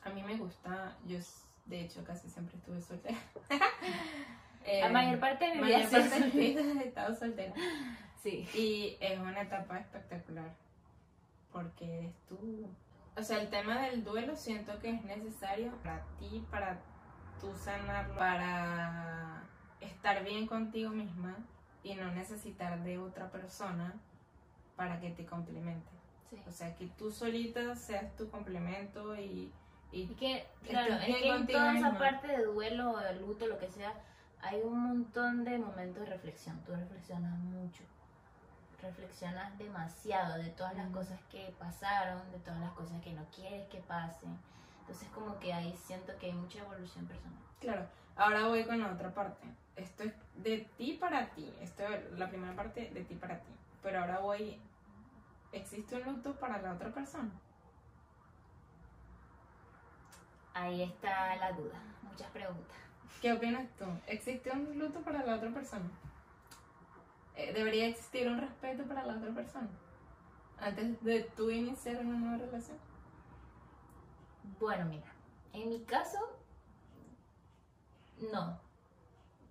Speaker 2: a mí me gusta, yo de hecho casi siempre estuve soltera. Eh,
Speaker 1: La mayor parte de mi vida
Speaker 2: mayor parte de mi vida he estado soltera.
Speaker 1: Sí.
Speaker 2: Y es una etapa espectacular. Porque eres tú. O sea, el tema del duelo siento que es necesario para ti, para tú sanarlo, para estar bien contigo misma y no necesitar de otra persona para que te complemente.
Speaker 1: sí.
Speaker 2: O sea, que tú solita seas tu complemento y, y
Speaker 1: que, claro, es que en toda esa parte de duelo, de luto, lo que sea, hay un montón de momentos de reflexión. Tú reflexionas mucho. Reflexionas demasiado de todas las cosas que pasaron, de todas las cosas que no quieres que pasen. Entonces como que ahí siento que hay mucha evolución personal.
Speaker 2: Claro, ahora voy con la otra parte. Esto es de ti para ti. Esto es la primera parte de ti para ti. Pero ahora voy. ¿Existe un luto para la otra persona?
Speaker 1: Ahí está la duda. Muchas preguntas.
Speaker 2: ¿Qué opinas tú? ¿Existe un luto para la otra persona? Eh, ¿Debería existir un respeto para la otra persona? Antes de tú iniciar una nueva relación.
Speaker 1: Bueno, mira, en mi caso, no.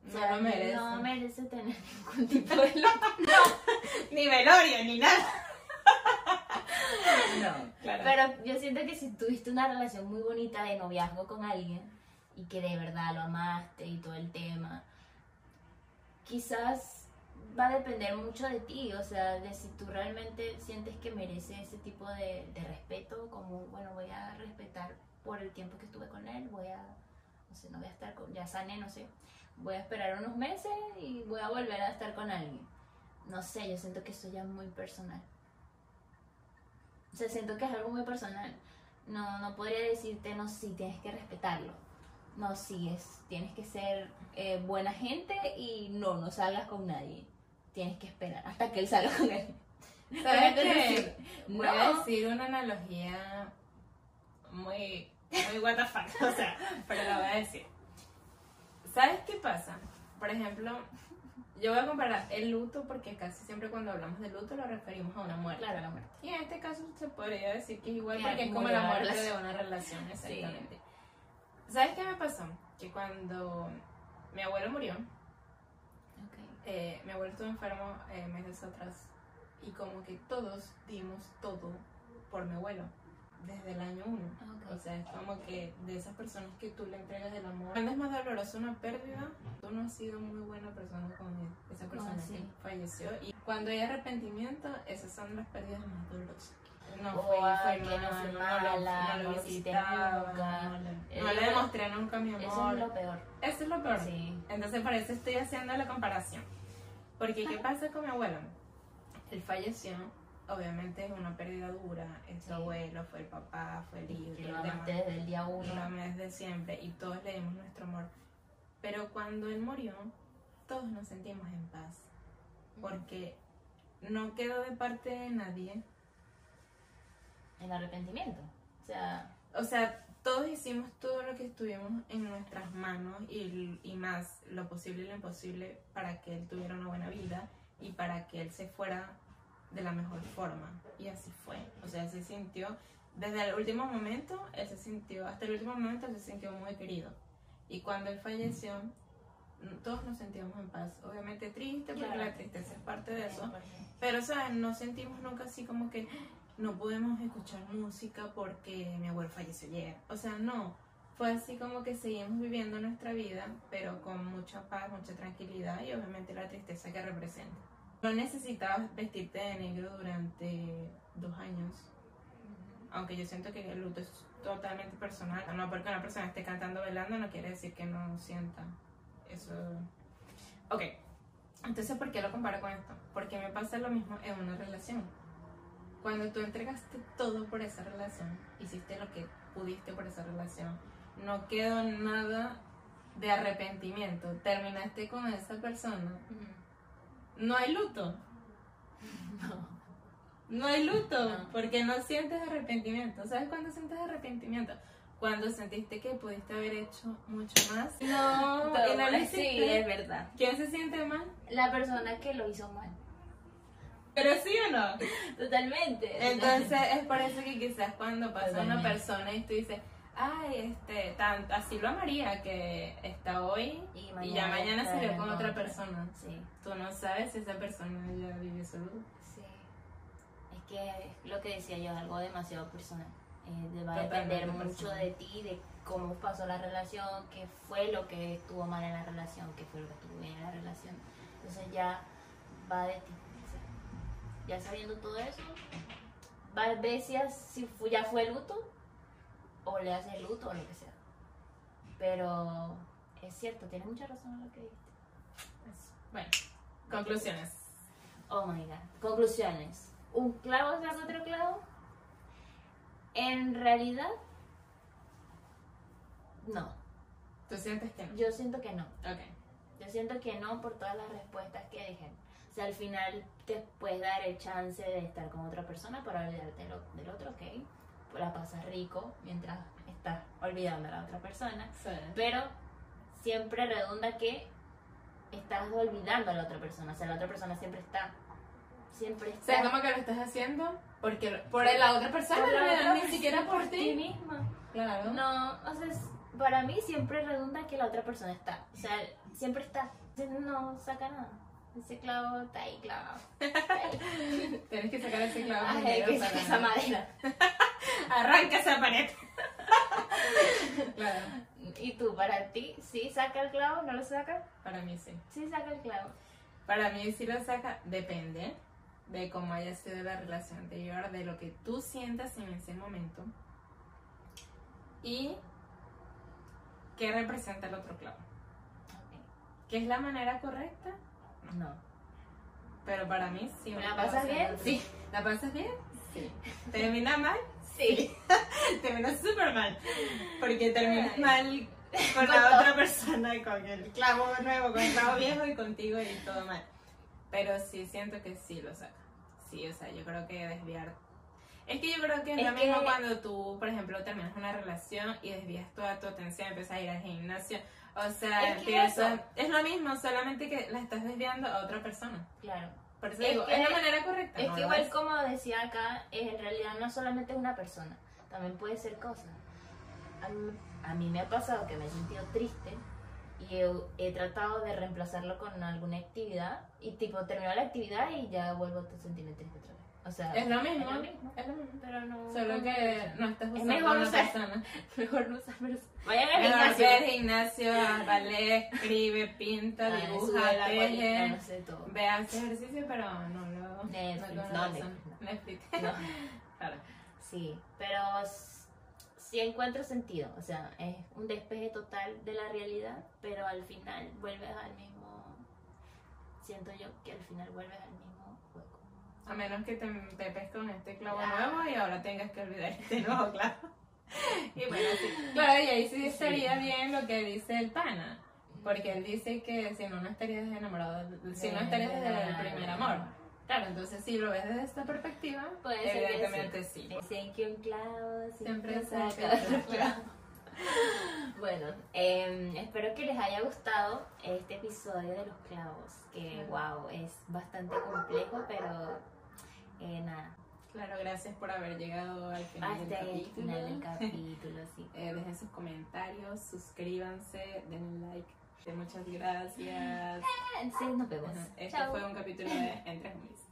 Speaker 1: O
Speaker 2: No
Speaker 1: sea,
Speaker 2: lo merece.
Speaker 1: No merece tener ningún tipo de luto.
Speaker 2: Ni velorio, ni nada.
Speaker 1: No.
Speaker 2: Claro.
Speaker 1: Pero yo siento que si tuviste una relación muy bonita de noviazgo con alguien y que de verdad lo amaste y todo el tema, quizás va a depender mucho de ti, o sea, de si tú realmente sientes que merece ese tipo de, de respeto, como, bueno, voy a respetar por el tiempo que estuve con él, voy a, no sé, no voy a estar con, ya sané, no sé, voy a esperar unos meses y voy a volver a estar con alguien. No sé, yo siento que eso ya es muy personal. O sea, siento que es algo muy personal. No, no podría decirte, no, sí, tienes que respetarlo. No, sí, es, tienes que ser eh, buena gente y no, no salgas con nadie. Tienes que esperar hasta que él salga con él.
Speaker 2: ¿Sabes
Speaker 1: Es
Speaker 2: qué?
Speaker 1: decir,
Speaker 2: Voy a
Speaker 1: no.
Speaker 2: decir una analogía muy, muy what the fuck, o sea, pero la voy a decir. ¿Sabes qué pasa? Por ejemplo, yo voy a comparar el luto porque casi siempre cuando hablamos de luto lo referimos a una muerte.
Speaker 1: Claro, la muerte.
Speaker 2: Y en este caso se podría decir que es igual
Speaker 1: Que
Speaker 2: porque es como la muerte de una relación, exactamente. ¿Sabes qué me pasó? Que cuando mi abuelo murió,
Speaker 1: Ok.
Speaker 2: eh, mi abuelo estuvo enfermo eh, meses atrás y como que todos dimos todo por mi abuelo desde el año uno.
Speaker 1: Ok.
Speaker 2: O sea, es como que de esas personas que tú le entregas el amor. Cuando es más doloroso una pérdida, tú no has sido muy buena persona con él, esa persona
Speaker 1: Ah, sí.
Speaker 2: que falleció. Y cuando hay arrepentimiento, esas son las pérdidas más dolorosas. No fue, fue
Speaker 1: ay, que no mala,
Speaker 2: lo, no visitaba,
Speaker 1: nunca.
Speaker 2: no le,
Speaker 1: Eh,
Speaker 2: no le demostré nunca mi amor.
Speaker 1: Eso es lo peor.
Speaker 2: Eso es lo peor.
Speaker 1: Sí.
Speaker 2: Entonces, por eso estoy haciendo la comparación. Porque, ¿qué pasa con mi abuelo? Él falleció, obviamente es una pérdida dura. Es abuelo, fue el papá, fue el hijo,
Speaker 1: lo amaste desde el día
Speaker 2: Lo
Speaker 1: uno.
Speaker 2: amé desde siempre y todos le dimos nuestro amor. Pero cuando él murió, todos nos sentimos en paz. Porque no quedó de parte de nadie.
Speaker 1: El arrepentimiento. O sea,
Speaker 2: O sea, todos hicimos todo lo que estuvimos en nuestras manos y, y más lo posible y lo imposible para que él tuviera una buena vida y para que él se fuera de la mejor forma. Y así fue. O sea, él se sintió, desde el último momento, él se sintió, hasta el último momento, él se sintió muy querido. Y cuando él falleció, todos nos sentíamos en paz. Obviamente triste, porque
Speaker 1: Claro.
Speaker 2: la tristeza es parte de eso.
Speaker 1: 100%.
Speaker 2: Pero, ¿sabes? No sentimos nunca así como que no podemos escuchar música porque mi abuelo falleció ayer. O sea, no. Fue así como que seguimos viviendo nuestra vida, pero con mucha paz, mucha tranquilidad y obviamente la tristeza que representa. No necesitabas vestirte de negro durante dos años, aunque yo siento que el luto es totalmente personal. No porque una persona esté cantando velando no quiere decir que no sienta. Eso. Ok. Entonces, ¿por qué lo comparo con esto? Porque me pasa lo mismo en una relación. Cuando tú entregaste todo por esa relación, hiciste lo que pudiste por esa relación, no quedó nada de arrepentimiento, terminaste con esa persona, no hay luto.
Speaker 1: No.
Speaker 2: No hay luto,
Speaker 1: No.
Speaker 2: porque no sientes arrepentimiento. ¿Sabes cuándo sientes arrepentimiento? Cuando sentiste que pudiste haber hecho mucho más. No, y no lo
Speaker 1: sí, es verdad.
Speaker 2: ¿Quién se siente mal?
Speaker 1: La persona que lo hizo mal.
Speaker 2: Pero sí o no.
Speaker 1: Totalmente.
Speaker 2: Entonces es por eso que quizás cuando pasa una
Speaker 1: Totalmente.
Speaker 2: persona y tú dices, ay, este, tan, así lo amaría que está hoy
Speaker 1: y,
Speaker 2: y ya mañana
Speaker 1: está
Speaker 2: se ve
Speaker 1: en
Speaker 2: con otra
Speaker 1: otra.
Speaker 2: persona.
Speaker 1: Sí,
Speaker 2: Tú no sabes si esa persona ya vive su luto.
Speaker 1: sí. Es que es lo que decía yo, algo demasiado personal. Eh, va a depender mucho
Speaker 2: personal.
Speaker 1: de ti, de cómo pasó la relación, qué fue lo que estuvo mal en la relación, qué fue lo que estuvo bien en la relación. Entonces ya va de ti. Ya sabiendo todo eso, va a ver si, ya fue luto o le hace luto o lo que sea. Pero es cierto, tienes mucha razón en lo que dijiste.
Speaker 2: Bueno, conclusiones.
Speaker 1: Oh my god. Conclusiones. ¿Un clavo saca otro clavo? En realidad, no.
Speaker 2: ¿Tú sientes que no?
Speaker 1: Yo siento que no.
Speaker 2: Ok.
Speaker 1: Yo siento que no por todas las respuestas que dije. O al final te puedes dar el chance de estar con otra persona para olvidarte del, o- del otro, ok. Pues la pasas rico mientras estás olvidando a la otra persona.
Speaker 2: Sí.
Speaker 1: Pero siempre redunda que estás olvidando a la otra persona. O sea, la otra persona siempre está. Siempre
Speaker 2: O
Speaker 1: está.
Speaker 2: sea, como que lo estás haciendo porque por la otra persona,
Speaker 1: Por
Speaker 2: no, ni
Speaker 1: persona,
Speaker 2: siquiera por
Speaker 1: ti
Speaker 2: ti.
Speaker 1: misma.
Speaker 2: Claro.
Speaker 1: No, o sea, para mí siempre redunda que la otra persona está. O sea, siempre está. No saca nada. Ese clavo está ahí clavado.
Speaker 2: Tienes que sacar ese clavo
Speaker 1: Ay,
Speaker 2: primero
Speaker 1: que
Speaker 2: para-
Speaker 1: saca esa madera.
Speaker 2: Arranca esa pared. claro.
Speaker 1: ¿Y tú, para ti, sí saca el clavo? ¿No lo saca?
Speaker 2: Para mí sí.
Speaker 1: Sí saca el clavo.
Speaker 2: Para mí si lo saca, depende de cómo haya sido la relación anterior, de lo que tú sientas en ese momento y qué representa el otro clavo. ¿Qué es la manera correcta?
Speaker 1: No.
Speaker 2: Pero para mí sí.
Speaker 1: ¿La
Speaker 2: un
Speaker 1: pasas bien?
Speaker 2: Sí. ¿La pasas bien? Sí. ¿Termina mal?
Speaker 1: Sí.
Speaker 2: Termina súper mal. Porque terminas mal con
Speaker 1: Con
Speaker 2: la
Speaker 1: todo.
Speaker 2: otra persona y con el clavo nuevo, con el clavo viejo y contigo y todo mal. Pero sí siento que sí lo saca. Sí, o sea, yo creo que desviar. Es que yo creo que es,
Speaker 1: Es
Speaker 2: lo mismo
Speaker 1: que-
Speaker 2: cuando tú, por ejemplo, terminas una relación y desvías toda tu atención, empiezas a ir al gimnasio. O sea,
Speaker 1: Es que eso-
Speaker 2: es lo mismo, solamente que la estás desviando a otra persona.
Speaker 1: Claro.
Speaker 2: Por eso
Speaker 1: Es
Speaker 2: digo, es la manera correcta.
Speaker 1: Es
Speaker 2: ¿no
Speaker 1: que igual
Speaker 2: es?
Speaker 1: como decía acá, en realidad no solamente es una persona, también puede ser cosas. A mí, a mí me ha pasado que me he sentido triste y he, he tratado de reemplazarlo con alguna actividad y tipo termino la actividad y ya vuelvo a sentirme triste otra vez. O sea,
Speaker 2: Es lo mismo.
Speaker 1: Es lo mismo.
Speaker 2: Es lo mismo.
Speaker 1: Pero no.
Speaker 2: Solo
Speaker 1: no
Speaker 2: que no estás
Speaker 1: Es
Speaker 2: usando
Speaker 1: mejor
Speaker 2: a una
Speaker 1: usar-
Speaker 2: persona.
Speaker 1: Mejor no usar personas. Vayan al
Speaker 2: Mejor
Speaker 1: gimnasio.
Speaker 2: ve al gimnasio, ballet, escribe, pinta,
Speaker 1: Ah,
Speaker 2: dibuja, teje.
Speaker 1: no sé todo.
Speaker 2: Ve a hacer ejercicio, pero no lo.
Speaker 1: Netflix,
Speaker 2: no,
Speaker 1: no,
Speaker 2: persona.
Speaker 1: Netflix,
Speaker 2: Netflix.
Speaker 1: No.
Speaker 2: Claro.
Speaker 1: Sí, pero sí encuentro sentido. O sea, es un despeje total de la realidad, pero al final vuelves al mismo. Siento yo que al final vuelves al mismo.
Speaker 2: A menos que te, te pes con este clavo
Speaker 1: Claro.
Speaker 2: nuevo y ahora tengas que olvidar este nuevo clavo. Y bueno, sí. Claro, y ahí sí estaría bien lo que dice el pana. Porque él dice que si no, no estarías enamorado, si no estarías desde el primer amor. Claro, entonces si lo ves desde esta perspectiva,
Speaker 1: Puede ser que
Speaker 2: evidentemente sí.
Speaker 1: Dicen que un clavo
Speaker 2: Siempre
Speaker 1: siempre
Speaker 2: saca
Speaker 1: saca
Speaker 2: otro
Speaker 1: otro clavo. Bueno, em, espero que les haya gustado este episodio de los clavos, que wow, es bastante complejo, pero eh, nada,
Speaker 2: Claro, gracias por haber llegado al final del
Speaker 1: el
Speaker 2: capítulo.
Speaker 1: final del capítulo, sí.
Speaker 2: Eh, dejen sus comentarios, suscríbanse, denle like. Muchas gracias.
Speaker 1: Entonces nos vemos.
Speaker 2: Este fue un capítulo de Entre Homies.